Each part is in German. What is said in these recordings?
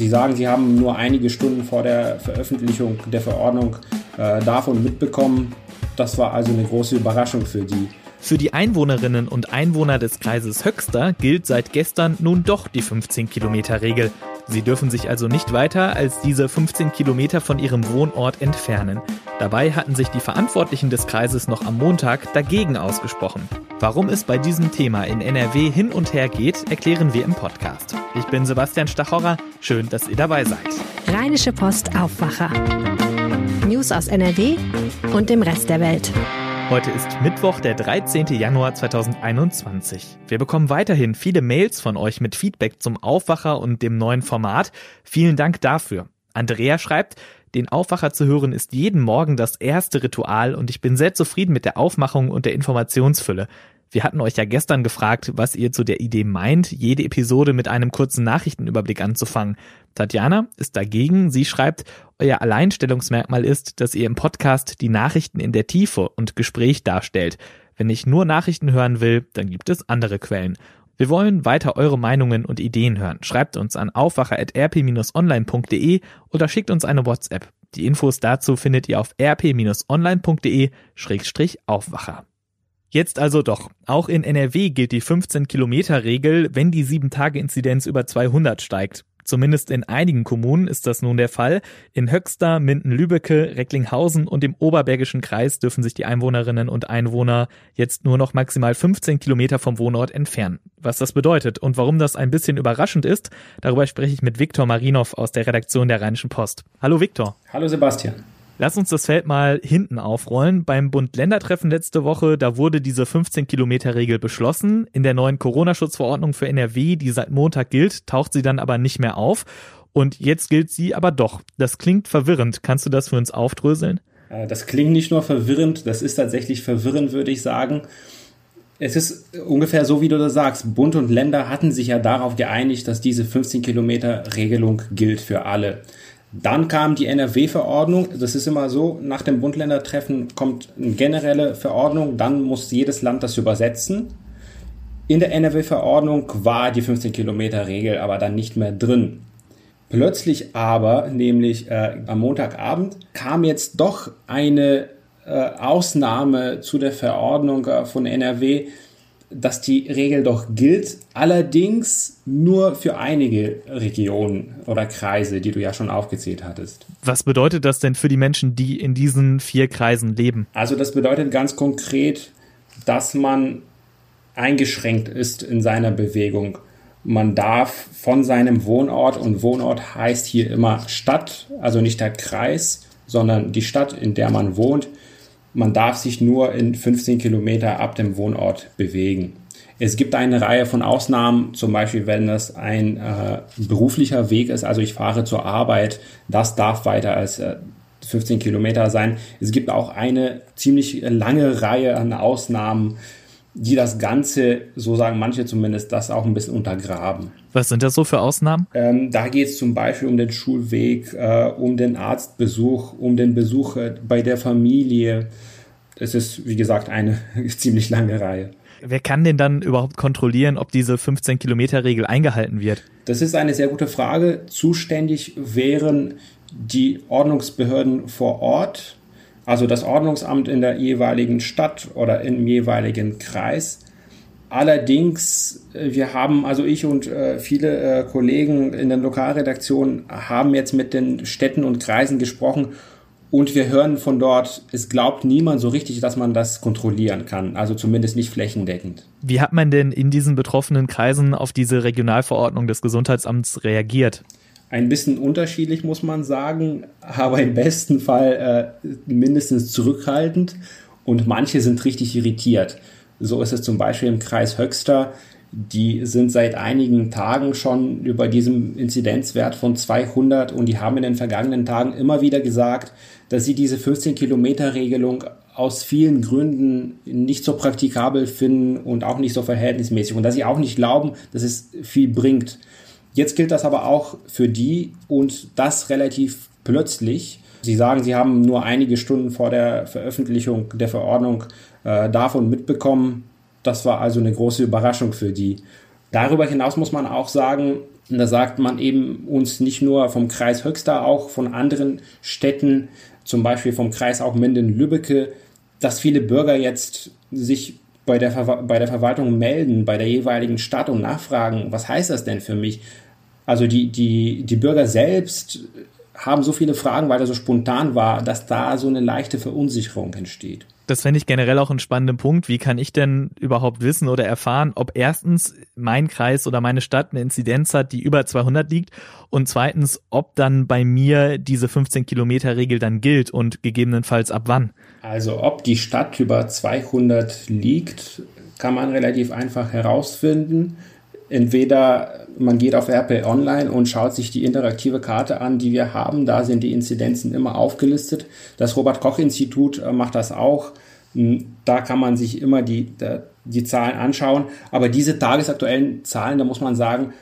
Sie sagen, Sie haben nur einige Stunden vor der Veröffentlichung der Verordnung äh, davon mitbekommen. Das war also eine große Überraschung für die. Für die Einwohnerinnen und Einwohner des Kreises Höxter gilt seit gestern nun doch die 15-Kilometer-Regel. Sie dürfen sich also nicht weiter als diese 15 Kilometer von ihrem Wohnort entfernen. Dabei hatten sich die Verantwortlichen des Kreises noch am Montag dagegen ausgesprochen. Warum es bei diesem Thema in NRW hin und her geht, erklären wir im Podcast. Ich bin Sebastian Stachorra, schön, dass ihr dabei seid. Rheinische Post Aufwacher. News aus NRW und dem Rest der Welt. Heute ist Mittwoch, der 13. Januar 2021. Wir bekommen weiterhin viele Mails von euch mit Feedback zum Aufwacher und dem neuen Format. Vielen Dank dafür. Andrea schreibt, den Aufwacher zu hören ist jeden Morgen das erste Ritual und ich bin sehr zufrieden mit der Aufmachung und der Informationsfülle. Wir hatten euch ja gestern gefragt, was ihr zu der Idee meint, jede Episode mit einem kurzen Nachrichtenüberblick anzufangen. Tatjana ist dagegen. Sie schreibt, euer Alleinstellungsmerkmal ist, dass ihr im Podcast die Nachrichten in der Tiefe und Gespräch darstellt. Wenn ich nur Nachrichten hören will, dann gibt es andere Quellen. Wir wollen weiter eure Meinungen und Ideen hören. Schreibt uns an aufwacher.rp-online.de oder schickt uns eine WhatsApp. Die Infos dazu findet ihr auf rp-online.de-aufwacher. Jetzt also doch. Auch in NRW gilt die 15-Kilometer-Regel, wenn die 7-Tage-Inzidenz über 200 steigt. Zumindest in einigen Kommunen ist das nun der Fall. In Höxter, Minden-Lübbecke, Recklinghausen und im Oberbergischen Kreis dürfen sich die Einwohnerinnen und Einwohner jetzt nur noch maximal 15 Kilometer vom Wohnort entfernen. Was das bedeutet und warum das ein bisschen überraschend ist, darüber spreche ich mit Viktor Marinov aus der Redaktion der Rheinischen Post. Hallo Viktor. Hallo Sebastian. Lass uns das Feld mal hinten aufrollen. Beim Bund-Länder-Treffen letzte Woche, da wurde diese 15-Kilometer-Regel beschlossen. In der neuen Corona-Schutzverordnung für NRW, die seit Montag gilt, taucht sie dann aber nicht mehr auf. Und jetzt gilt sie aber doch. Das klingt verwirrend. Kannst du das für uns aufdröseln? Äh, das klingt nicht nur verwirrend, das ist tatsächlich verwirrend, würde ich sagen. Es ist ungefähr so, wie du das sagst. Bund und Länder hatten sich ja darauf geeinigt, dass diese 15 Kilometer Regelung gilt für alle. Dann kam die NRW-Verordnung. Das ist immer so, nach dem Bund-Länder-Treffen kommt eine generelle Verordnung, dann muss jedes Land das übersetzen. In der NRW-Verordnung war die 15-Kilometer-Regel aber dann nicht mehr drin. Plötzlich aber, nämlich äh, am Montagabend, kam jetzt doch eine äh, Ausnahme zu der Verordnung äh, von NRW, dass die Regel doch gilt, allerdings nur für einige Regionen oder Kreise, die du ja schon aufgezählt hattest. Was bedeutet das denn für die Menschen, die in diesen vier Kreisen leben? Also das bedeutet ganz konkret, dass man eingeschränkt ist in seiner Bewegung. Man darf von seinem Wohnort, und Wohnort heißt hier immer Stadt, also nicht der Kreis, sondern die Stadt, in der man wohnt, man darf sich nur in 15 Kilometer ab dem Wohnort bewegen. Es gibt eine Reihe von Ausnahmen, zum Beispiel wenn das ein äh, beruflicher Weg ist, also ich fahre zur Arbeit, das darf weiter als äh, 15 Kilometer sein. Es gibt auch eine ziemlich lange Reihe an Ausnahmen, die das Ganze, so sagen manche zumindest, das auch ein bisschen untergraben. Was sind das so für Ausnahmen? Ähm, da geht es zum Beispiel um den Schulweg, äh, um den Arztbesuch, um den Besuch äh, bei der Familie. Es ist, wie gesagt, eine ziemlich lange Reihe. Wer kann denn dann überhaupt kontrollieren, ob diese 15-Kilometer-Regel eingehalten wird? Das ist eine sehr gute Frage. Zuständig wären die Ordnungsbehörden vor Ort also das Ordnungsamt in der jeweiligen Stadt oder im jeweiligen Kreis. Allerdings, äh, wir haben, also ich und äh, viele äh, Kollegen in den Lokalredaktionen haben jetzt mit den Städten und Kreisen gesprochen und wir hören von dort, es glaubt niemand so richtig, dass man das kontrollieren kann, also zumindest nicht flächendeckend. Wie hat man denn in diesen betroffenen Kreisen auf diese Regionalverordnung des Gesundheitsamts reagiert? Ein bisschen unterschiedlich, muss man sagen, aber im besten Fall äh, mindestens zurückhaltend und manche sind richtig irritiert. So ist es zum Beispiel im Kreis Höxter. Die sind seit einigen Tagen schon über diesem Inzidenzwert von 200 und die haben in den vergangenen Tagen immer wieder gesagt, dass sie diese 15 Kilometer Regelung aus vielen Gründen nicht so praktikabel finden und auch nicht so verhältnismäßig und dass sie auch nicht glauben, dass es viel bringt. Jetzt gilt das aber auch für die und das relativ plötzlich. Sie sagen, Sie haben nur einige Stunden vor der Veröffentlichung der Verordnung äh, davon mitbekommen. Das war also eine große Überraschung für die. Darüber hinaus muss man auch sagen, da sagt man eben uns nicht nur vom Kreis Höxter, auch von anderen Städten, zum Beispiel vom Kreis auch Minden-Lübbecke, dass viele Bürger jetzt sich bei der, Ver bei der Verwaltung melden, bei der jeweiligen Stadt und nachfragen, was heißt das denn für mich? Also die, die, die Bürger selbst haben so viele Fragen, weil er so spontan war, dass da so eine leichte Verunsicherung entsteht. Das fände ich generell auch einen spannenden Punkt. Wie kann ich denn überhaupt wissen oder erfahren, ob erstens mein Kreis oder meine Stadt eine Inzidenz hat, die über 200 liegt und zweitens, ob dann bei mir diese 15 Kilometer Regel dann gilt und gegebenenfalls ab wann? Also ob die Stadt über 200 liegt, kann man relativ einfach herausfinden. Entweder man geht auf RP Online und schaut sich die interaktive Karte an, die wir haben. Da sind die Inzidenzen immer aufgelistet. Das Robert Koch Institut äh, macht das auch. Hm, da kann man sich immer die, die Zahlen anschauen. Aber diese tagesaktuellen Zahlen, da muss man sagen,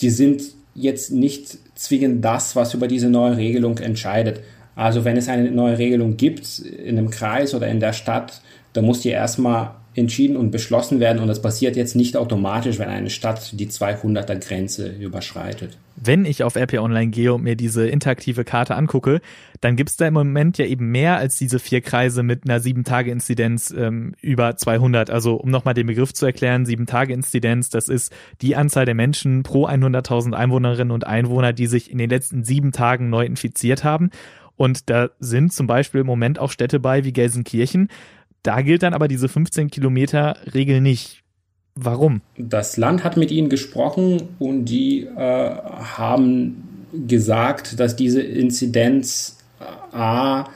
die sind jetzt nicht zwingend das, was über diese neue Regelung entscheidet. Also wenn es eine neue Regelung gibt in einem Kreis oder in der Stadt, dann muss die erstmal entschieden und beschlossen werden und das passiert jetzt nicht automatisch, wenn eine Stadt die 200er Grenze überschreitet. Wenn ich auf RP Online gehe und mir diese interaktive Karte angucke, dann gibt es da im Moment ja eben mehr als diese vier Kreise mit einer 7-Tage-Inzidenz ähm, über 200. Also um nochmal den Begriff zu erklären, 7-Tage-Inzidenz, das ist die Anzahl der Menschen pro 100.000 Einwohnerinnen und Einwohner, die sich in den letzten sieben Tagen neu infiziert haben. Und da sind zum Beispiel im Moment auch Städte bei wie Gelsenkirchen, da gilt dann aber diese 15 Kilometer Regel nicht. Warum? Das Land hat mit ihnen gesprochen und die äh, haben gesagt, dass diese Inzidenz äh, A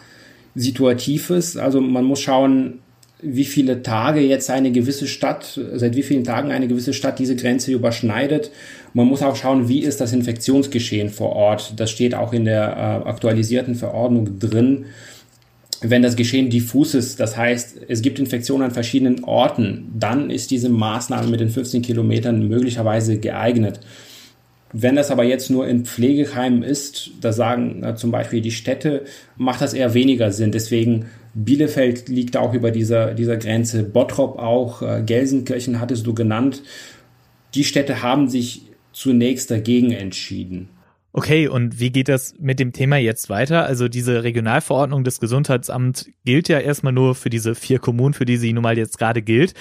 situativ ist. Also man muss schauen, wie viele Tage jetzt eine gewisse Stadt, seit wie vielen Tagen eine gewisse Stadt diese Grenze überschneidet. Man muss auch schauen, wie ist das Infektionsgeschehen vor Ort. Das steht auch in der äh, aktualisierten Verordnung drin wenn das Geschehen diffus ist, das heißt, es gibt Infektionen an verschiedenen Orten, dann ist diese Maßnahme mit den 15 Kilometern möglicherweise geeignet. Wenn das aber jetzt nur in Pflegeheimen ist, da sagen na, zum Beispiel die Städte, macht das eher weniger Sinn. Deswegen Bielefeld liegt auch über dieser, dieser Grenze, Bottrop auch, äh, Gelsenkirchen hattest du genannt. Die Städte haben sich zunächst dagegen entschieden. Okay, und wie geht das mit dem Thema jetzt weiter? Also diese Regionalverordnung des Gesundheitsamts gilt ja erstmal nur für diese vier Kommunen, für die sie nun mal jetzt gerade gilt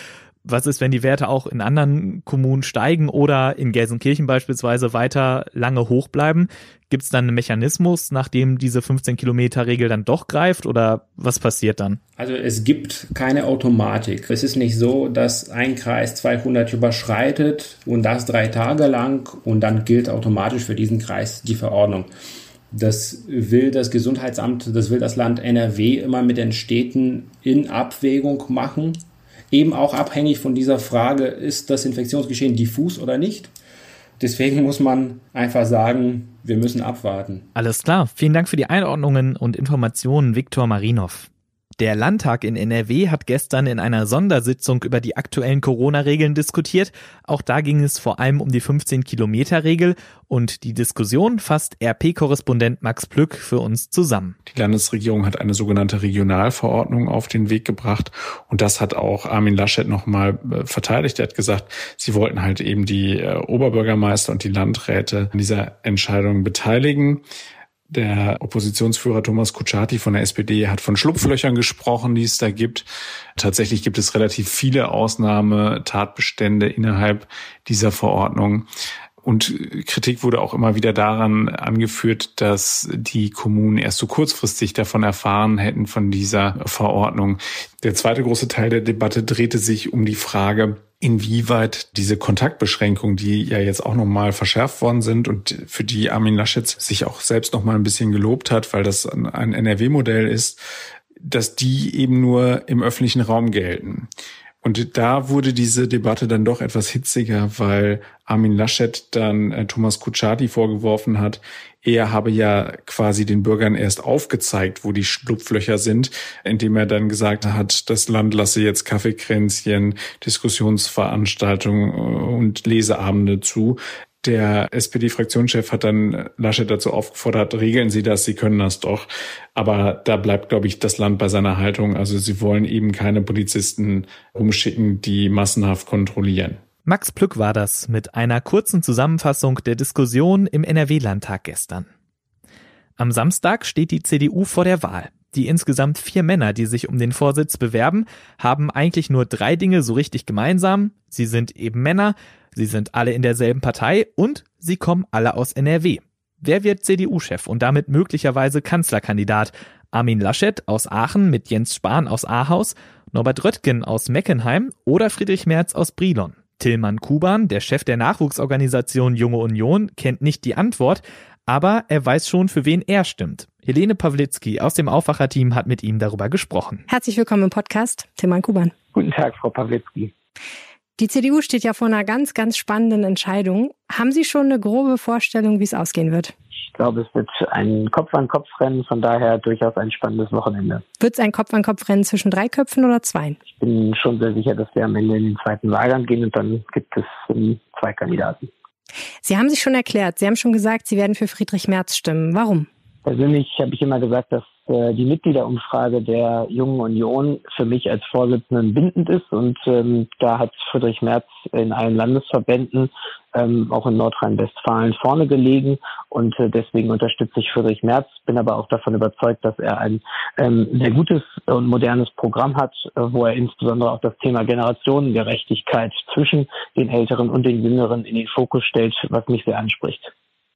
was ist, wenn die Werte auch in anderen Kommunen steigen oder in Gelsenkirchen beispielsweise weiter lange hoch bleiben? Gibt es dann einen Mechanismus, nachdem diese 15-Kilometer-Regel dann doch greift oder was passiert dann? Also es gibt keine Automatik. Es ist nicht so, dass ein Kreis 200 überschreitet und das drei Tage lang und dann gilt automatisch für diesen Kreis die Verordnung. Das will das Gesundheitsamt, das will das Land NRW immer mit den Städten in Abwägung machen eben auch abhängig von dieser Frage, ist das Infektionsgeschehen diffus oder nicht. Deswegen muss man einfach sagen, wir müssen abwarten. Alles klar. Vielen Dank für die Einordnungen und Informationen, Viktor Marinov. Der Landtag in NRW hat gestern in einer Sondersitzung über die aktuellen Corona-Regeln diskutiert. Auch da ging es vor allem um die 15-Kilometer-Regel und die Diskussion fasst RP-Korrespondent Max Plück für uns zusammen. Die Landesregierung hat eine sogenannte Regionalverordnung auf den Weg gebracht und das hat auch Armin Laschet nochmal äh, verteidigt. Er hat gesagt, sie wollten halt eben die äh, Oberbürgermeister und die Landräte an dieser Entscheidung beteiligen. Der Oppositionsführer Thomas Kutschaty von der SPD hat von Schlupflöchern gesprochen, die es da gibt. Tatsächlich gibt es relativ viele Ausnahmetatbestände innerhalb dieser Verordnung. Und Kritik wurde auch immer wieder daran angeführt, dass die Kommunen erst so kurzfristig davon erfahren hätten von dieser Verordnung. Der zweite große Teil der Debatte drehte sich um die Frage, inwieweit diese Kontaktbeschränkungen, die ja jetzt auch nochmal verschärft worden sind und für die Armin Laschet sich auch selbst nochmal ein bisschen gelobt hat, weil das ein NRW-Modell ist, dass die eben nur im öffentlichen Raum gelten. Und da wurde diese Debatte dann doch etwas hitziger, weil Armin Laschet dann äh, Thomas Kutschaty vorgeworfen hat, er habe ja quasi den Bürgern erst aufgezeigt, wo die Schlupflöcher sind, indem er dann gesagt hat, das Land lasse jetzt Kaffeekränzchen, Diskussionsveranstaltungen äh, und Leseabende zu. Der SPD-Fraktionschef hat dann Laschet dazu aufgefordert, regeln Sie das, Sie können das doch. Aber da bleibt, glaube ich, das Land bei seiner Haltung. Also sie wollen eben keine Polizisten rumschicken, die massenhaft kontrollieren. Max Plück war das mit einer kurzen Zusammenfassung der Diskussion im NRW-Landtag gestern. Am Samstag steht die CDU vor der Wahl. Die insgesamt vier Männer, die sich um den Vorsitz bewerben, haben eigentlich nur drei Dinge so richtig gemeinsam. Sie sind eben Männer, sie sind alle in derselben Partei und sie kommen alle aus NRW. Wer wird CDU-Chef und damit möglicherweise Kanzlerkandidat? Armin Laschet aus Aachen mit Jens Spahn aus Ahaus, Norbert Röttgen aus Meckenheim oder Friedrich Merz aus Brilon? Tillmann Kuban, der Chef der Nachwuchsorganisation Junge Union, kennt nicht die Antwort, aber er weiß schon, für wen er stimmt. Helene Pawlitzki aus dem Aufwacherteam hat mit ihm darüber gesprochen. Herzlich willkommen im Podcast, Tillmann Kuban. Guten Tag, Frau Pawlitzki. Die CDU steht ja vor einer ganz, ganz spannenden Entscheidung. Haben Sie schon eine grobe Vorstellung, wie es ausgehen wird? Ich glaube, es wird ein Kopf-an-Kopf-Rennen, von daher durchaus ein spannendes Wochenende. Wird es ein Kopf-an-Kopf-Rennen zwischen drei Köpfen oder zwei? Ich bin schon sehr sicher, dass wir am Ende in den zweiten Wahlgang gehen und dann gibt es zwei Kandidaten. Sie haben sich schon erklärt, Sie haben schon gesagt, Sie werden für Friedrich Merz stimmen. Warum? Persönlich habe ich immer gesagt, dass äh, die Mitgliederumfrage der Jungen Union für mich als Vorsitzenden bindend ist. Und ähm, da hat Friedrich Merz in allen Landesverbänden, ähm, auch in Nordrhein-Westfalen, vorne gelegen. Und äh, deswegen unterstütze ich Friedrich Merz, bin aber auch davon überzeugt, dass er ein ähm, sehr gutes und modernes Programm hat, äh, wo er insbesondere auch das Thema Generationengerechtigkeit zwischen den Älteren und den Jüngeren in den Fokus stellt, was mich sehr anspricht.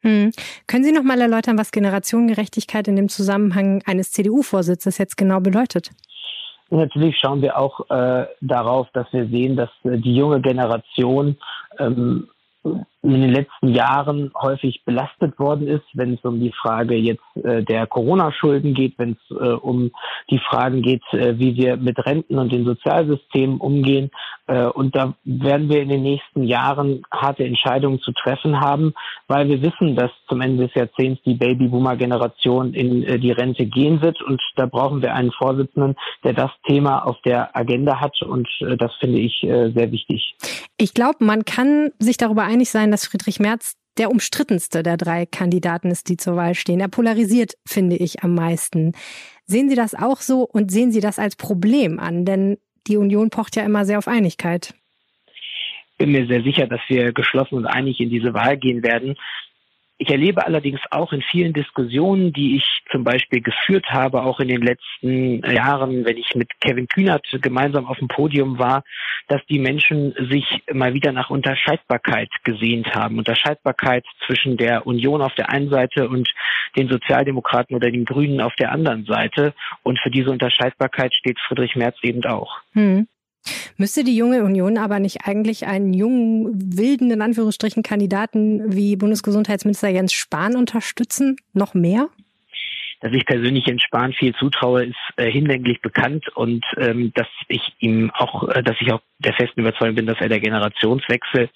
Hm. Können Sie noch mal erläutern, was Generationengerechtigkeit in dem Zusammenhang eines CDU-Vorsitzes jetzt genau bedeutet? Natürlich schauen wir auch äh, darauf, dass wir sehen, dass äh, die junge Generation ähm, in den letzten Jahren häufig belastet worden ist, wenn es um die Frage jetzt äh, der Corona-Schulden geht, wenn es äh, um die Fragen geht, äh, wie wir mit Renten und den Sozialsystemen umgehen. Äh, und da werden wir in den nächsten Jahren harte Entscheidungen zu treffen haben, weil wir wissen, dass zum Ende des Jahrzehnts die Babyboomer-Generation in äh, die Rente gehen wird. Und da brauchen wir einen Vorsitzenden, der das Thema auf der Agenda hat. Und äh, das finde ich sehr wichtig. Ich glaube, man kann sich darüber einig sein, dass Friedrich Merz der umstrittenste der drei Kandidaten ist, die zur Wahl stehen. Er polarisiert, finde ich, am meisten. Sehen Sie das auch so und sehen Sie das als Problem an? Denn die Union pocht ja immer sehr auf Einigkeit. Ich bin mir sehr sicher, dass wir geschlossen und einig in diese Wahl gehen werden. Ich erlebe allerdings auch in vielen Diskussionen, die ich zum Beispiel geführt habe, auch in den letzten Jahren, wenn ich mit Kevin Kühnert gemeinsam auf dem Podium war, dass die Menschen sich mal wieder nach Unterscheidbarkeit gesehnt haben. Unterscheidbarkeit zwischen der Union auf der einen Seite und den Sozialdemokraten oder den Grünen auf der anderen Seite. Und für diese Unterscheidbarkeit steht Friedrich Merz eben auch. Hm. Müsste die junge Union aber nicht eigentlich einen jungen, wilden, in Anführungsstrichen, Kandidaten wie Bundesgesundheitsminister Jens Spahn unterstützen? Noch mehr? Dass ich persönlich Jens Spahn viel zutraue, ist äh, hinlänglich bekannt und ähm, dass ich ihm auch, äh, dass ich auch der festen Überzeugung bin, dass er der Generationswechsel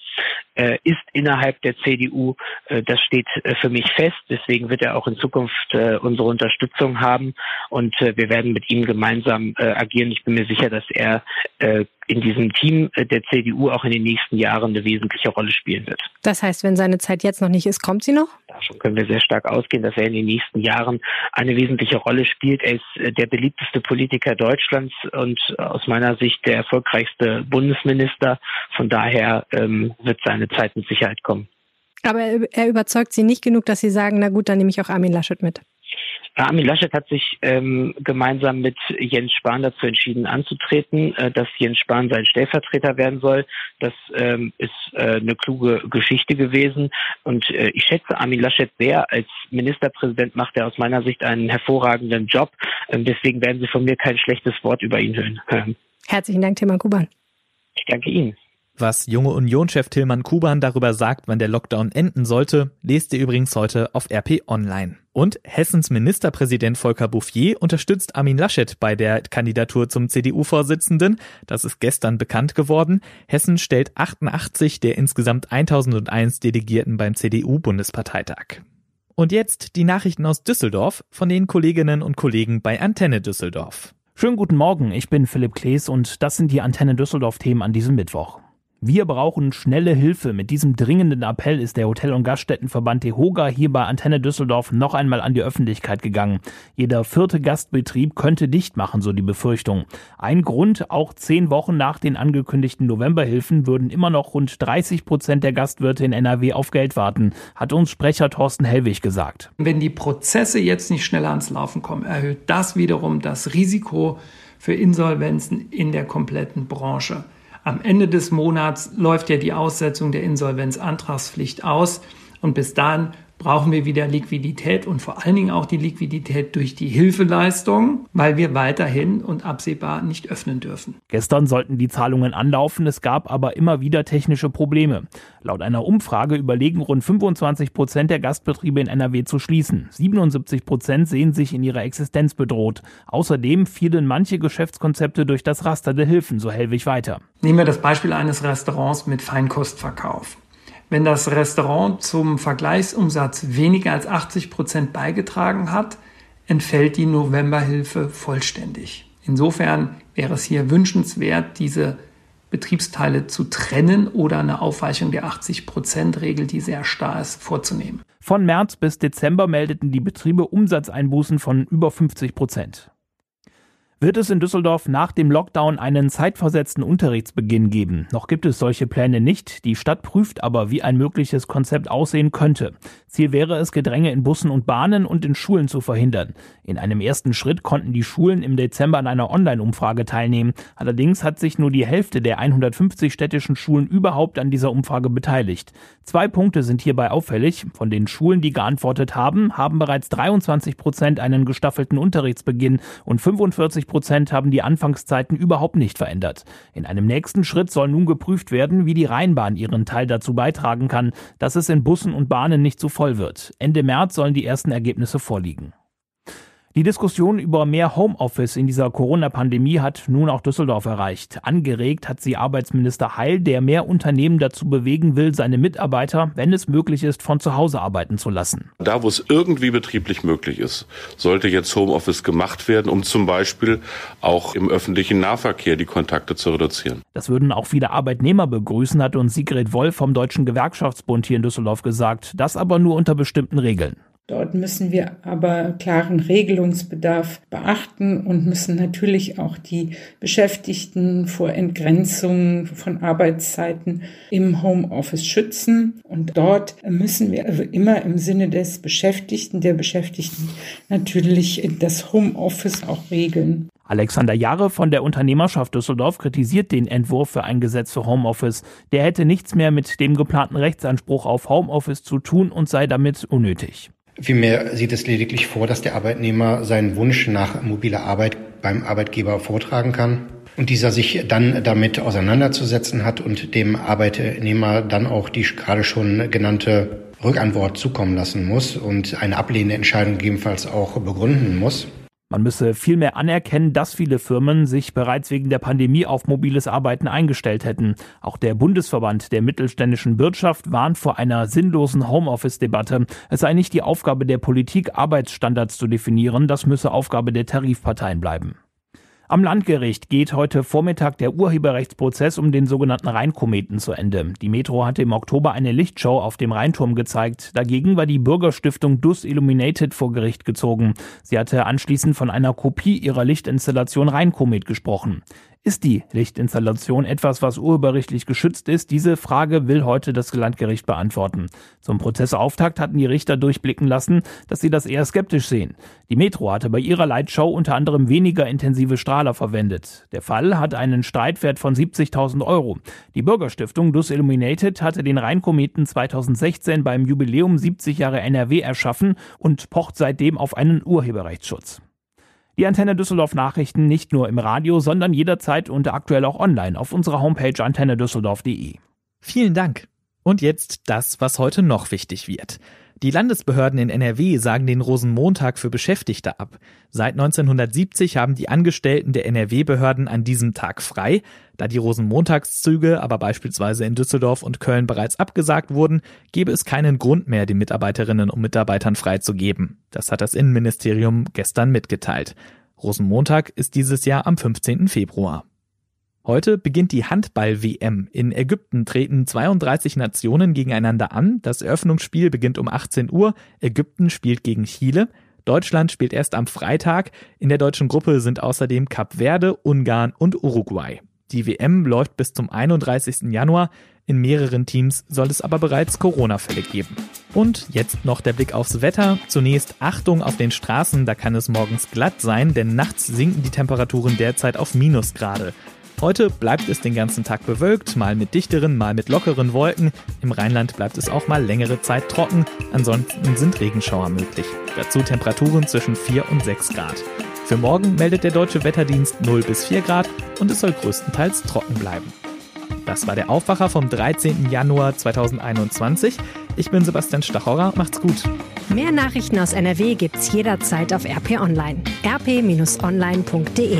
äh, ist innerhalb der CDU. Äh, das steht äh, für mich fest. Deswegen wird er auch in Zukunft äh, unsere Unterstützung haben und äh, wir werden mit ihm gemeinsam äh, agieren. Ich bin mir sicher, dass er äh, in diesem Team äh, der CDU auch in den nächsten Jahren eine wesentliche Rolle spielen wird. Das heißt, wenn seine Zeit jetzt noch nicht ist, kommt sie noch? Davon können wir sehr stark ausgehen, dass er in den nächsten Jahren eine wesentliche Rolle spielt. Er ist äh, der beliebteste Politiker Deutschlands und aus meiner Sicht der erfolgreichste Bundesminister. Von daher ähm, wird seine Zeit mit Sicherheit kommen. Aber er überzeugt Sie nicht genug, dass Sie sagen, na gut, dann nehme ich auch Armin Laschet mit. Armin Laschet hat sich ähm, gemeinsam mit Jens Spahn dazu entschieden anzutreten, äh, dass Jens Spahn sein Stellvertreter werden soll. Das ähm, ist äh, eine kluge Geschichte gewesen. Und äh, ich schätze Armin Laschet sehr. Als Ministerpräsident macht er aus meiner Sicht einen hervorragenden Job. Ähm, deswegen werden Sie von mir kein schlechtes Wort über ihn hören. Herzlichen Dank, Tilman Kuban. Ich danke Ihnen. Was junge Union-Chef Tillmann Kuban darüber sagt, wann der Lockdown enden sollte, lest ihr übrigens heute auf RP Online. Und Hessens Ministerpräsident Volker Bouffier unterstützt Armin Laschet bei der Kandidatur zum CDU-Vorsitzenden. Das ist gestern bekannt geworden. Hessen stellt 88 der insgesamt 1001 Delegierten beim CDU-Bundesparteitag. Und jetzt die Nachrichten aus Düsseldorf von den Kolleginnen und Kollegen bei Antenne Düsseldorf. Schönen guten Morgen, ich bin Philipp Klees und das sind die Antenne Düsseldorf-Themen an diesem Mittwoch. Wir brauchen schnelle Hilfe. Mit diesem dringenden Appell ist der Hotel- und Gaststättenverband DEHOGA hier bei Antenne Düsseldorf noch einmal an die Öffentlichkeit gegangen. Jeder vierte Gastbetrieb könnte dicht machen, so die Befürchtung. Ein Grund, auch zehn Wochen nach den angekündigten Novemberhilfen würden immer noch rund 30 Prozent der Gastwirte in NRW auf Geld warten, hat uns Sprecher Thorsten Hellwig gesagt. Wenn die Prozesse jetzt nicht schneller ans Laufen kommen, erhöht das wiederum das Risiko für Insolvenzen in der kompletten Branche. Am Ende des Monats läuft ja die Aussetzung der Insolvenzantragspflicht aus. Und bis dahin brauchen wir wieder Liquidität und vor allen Dingen auch die Liquidität durch die Hilfeleistung, weil wir weiterhin und absehbar nicht öffnen dürfen. Gestern sollten die Zahlungen anlaufen, es gab aber immer wieder technische Probleme. Laut einer Umfrage überlegen rund 25 Prozent der Gastbetriebe in NRW zu schließen. 77 Prozent sehen sich in ihrer Existenz bedroht. Außerdem fielen manche Geschäftskonzepte durch das Raster der Hilfen, so Hellwig weiter. Nehmen wir das Beispiel eines Restaurants mit Feinkostverkauf. Wenn das Restaurant zum Vergleichsumsatz weniger als 80 Prozent beigetragen hat, entfällt die Novemberhilfe vollständig. Insofern wäre es hier wünschenswert, diese Betriebsteile zu trennen oder eine Aufweichung der 80-Prozent-Regel, die sehr starr ist, vorzunehmen. Von März bis Dezember meldeten die Betriebe Umsatzeinbußen von über 50 Prozent. Wird es in Düsseldorf nach dem Lockdown einen zeitversetzten Unterrichtsbeginn geben? Noch gibt es solche Pläne nicht. Die Stadt prüft aber, wie ein mögliches Konzept aussehen könnte. Ziel wäre es, Gedränge in Bussen und Bahnen und in Schulen zu verhindern. In einem ersten Schritt konnten die Schulen im Dezember an einer Online-Umfrage teilnehmen. Allerdings hat sich nur die Hälfte der 150 städtischen Schulen überhaupt an dieser Umfrage beteiligt. Zwei Punkte sind hierbei auffällig. Von den Schulen, die geantwortet haben, haben bereits 23 Prozent einen gestaffelten Unterrichtsbeginn und 45 Prozent haben die Anfangszeiten überhaupt nicht verändert. In einem nächsten Schritt soll nun geprüft werden, wie die Rheinbahn ihren Teil dazu beitragen kann, dass es in Bussen und Bahnen nicht so voll wird. Ende März sollen die ersten Ergebnisse vorliegen. Die Diskussion über mehr Homeoffice in dieser Corona-Pandemie hat nun auch Düsseldorf erreicht. Angeregt hat sie Arbeitsminister Heil, der mehr Unternehmen dazu bewegen will, seine Mitarbeiter, wenn es möglich ist, von zu Hause arbeiten zu lassen. Da, wo es irgendwie betrieblich möglich ist, sollte jetzt Homeoffice gemacht werden, um zum Beispiel auch im öffentlichen Nahverkehr die Kontakte zu reduzieren. Das würden auch viele Arbeitnehmer begrüßen, hat uns Sigrid Wolf vom Deutschen Gewerkschaftsbund hier in Düsseldorf gesagt. Das aber nur unter bestimmten Regeln. Dort müssen wir aber klaren Regelungsbedarf beachten und müssen natürlich auch die Beschäftigten vor Entgrenzung von Arbeitszeiten im Homeoffice schützen. Und dort müssen wir also immer im Sinne des Beschäftigten, der Beschäftigten natürlich das Homeoffice auch regeln. Alexander Jahre von der Unternehmerschaft Düsseldorf kritisiert den Entwurf für ein Gesetz für Homeoffice. Der hätte nichts mehr mit dem geplanten Rechtsanspruch auf Homeoffice zu tun und sei damit unnötig. Vielmehr sieht es lediglich vor, dass der Arbeitnehmer seinen Wunsch nach mobiler Arbeit beim Arbeitgeber vortragen kann und dieser sich dann damit auseinanderzusetzen hat und dem Arbeitnehmer dann auch die gerade schon genannte Rückantwort zukommen lassen muss und eine ablehnende Entscheidung gegebenenfalls auch begründen muss. Man müsse vielmehr anerkennen, dass viele Firmen sich bereits wegen der Pandemie auf mobiles Arbeiten eingestellt hätten. Auch der Bundesverband der mittelständischen Wirtschaft warnt vor einer sinnlosen Homeoffice-Debatte. Es sei nicht die Aufgabe der Politik, Arbeitsstandards zu definieren, das müsse Aufgabe der Tarifparteien bleiben. Am Landgericht geht heute Vormittag der Urheberrechtsprozess um den sogenannten Rheinkometen zu Ende. Die Metro hatte im Oktober eine Lichtshow auf dem Rheinturm gezeigt. Dagegen war die Bürgerstiftung Dus Illuminated vor Gericht gezogen. Sie hatte anschließend von einer Kopie ihrer Lichtinstallation Rheinkomet gesprochen. Ist die Lichtinstallation etwas, was urheberrechtlich geschützt ist? Diese Frage will heute das Landgericht beantworten. Zum Prozessauftakt hatten die Richter durchblicken lassen, dass sie das eher skeptisch sehen. Die Metro hatte bei ihrer Lightshow unter anderem weniger intensive Strahler verwendet. Der Fall hat einen Streitwert von 70.000 Euro. Die Bürgerstiftung Dus Illuminated hatte den Rheinkometen 2016 beim Jubiläum 70 Jahre NRW erschaffen und pocht seitdem auf einen Urheberrechtsschutz. Die Antenne Düsseldorf Nachrichten nicht nur im Radio, sondern jederzeit und aktuell auch online auf unserer Homepage antennedüsseldorf.de. Vielen Dank. Und jetzt das, was heute noch wichtig wird. Die Landesbehörden in NRW sagen den Rosenmontag für Beschäftigte ab. Seit 1970 haben die Angestellten der NRW-Behörden an diesem Tag frei. Da die Rosenmontagszüge aber beispielsweise in Düsseldorf und Köln bereits abgesagt wurden, gäbe es keinen Grund mehr, den Mitarbeiterinnen und Mitarbeitern freizugeben. Das hat das Innenministerium gestern mitgeteilt. Rosenmontag ist dieses Jahr am 15. Februar. Heute beginnt die Handball-WM. In Ägypten treten 32 Nationen gegeneinander an. Das Eröffnungsspiel beginnt um 18 Uhr. Ägypten spielt gegen Chile. Deutschland spielt erst am Freitag. In der deutschen Gruppe sind außerdem Kap Verde, Ungarn und Uruguay. Die WM läuft bis zum 31. Januar. In mehreren Teams soll es aber bereits Corona-Fälle geben. Und jetzt noch der Blick aufs Wetter. Zunächst Achtung auf den Straßen, da kann es morgens glatt sein, denn nachts sinken die Temperaturen derzeit auf Minusgrade. Heute bleibt es den ganzen Tag bewölkt, mal mit dichteren, mal mit lockeren Wolken. Im Rheinland bleibt es auch mal längere Zeit trocken, ansonsten sind Regenschauer möglich. Dazu Temperaturen zwischen 4 und 6 Grad. Für morgen meldet der Deutsche Wetterdienst 0 bis 4 Grad und es soll größtenteils trocken bleiben. Das war der Aufwacher vom 13. Januar 2021. Ich bin Sebastian Stachorra. Macht's gut. Mehr Nachrichten aus NRW gibt's jederzeit auf RP Online. rp-online.de